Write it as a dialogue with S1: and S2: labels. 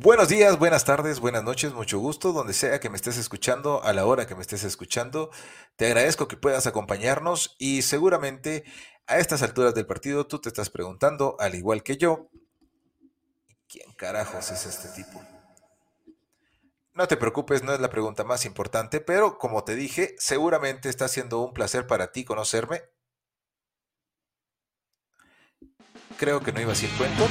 S1: Buenos días, buenas tardes, buenas noches, mucho gusto, donde sea que me estés escuchando, a la hora que me estés escuchando. Te agradezco que puedas acompañarnos y seguramente a estas alturas del partido tú te estás preguntando, al igual que yo, ¿quién carajos es este tipo? No te preocupes, no es la pregunta más importante, pero como te dije, seguramente está siendo un placer para ti conocerme. Creo que no iba a ser cuento.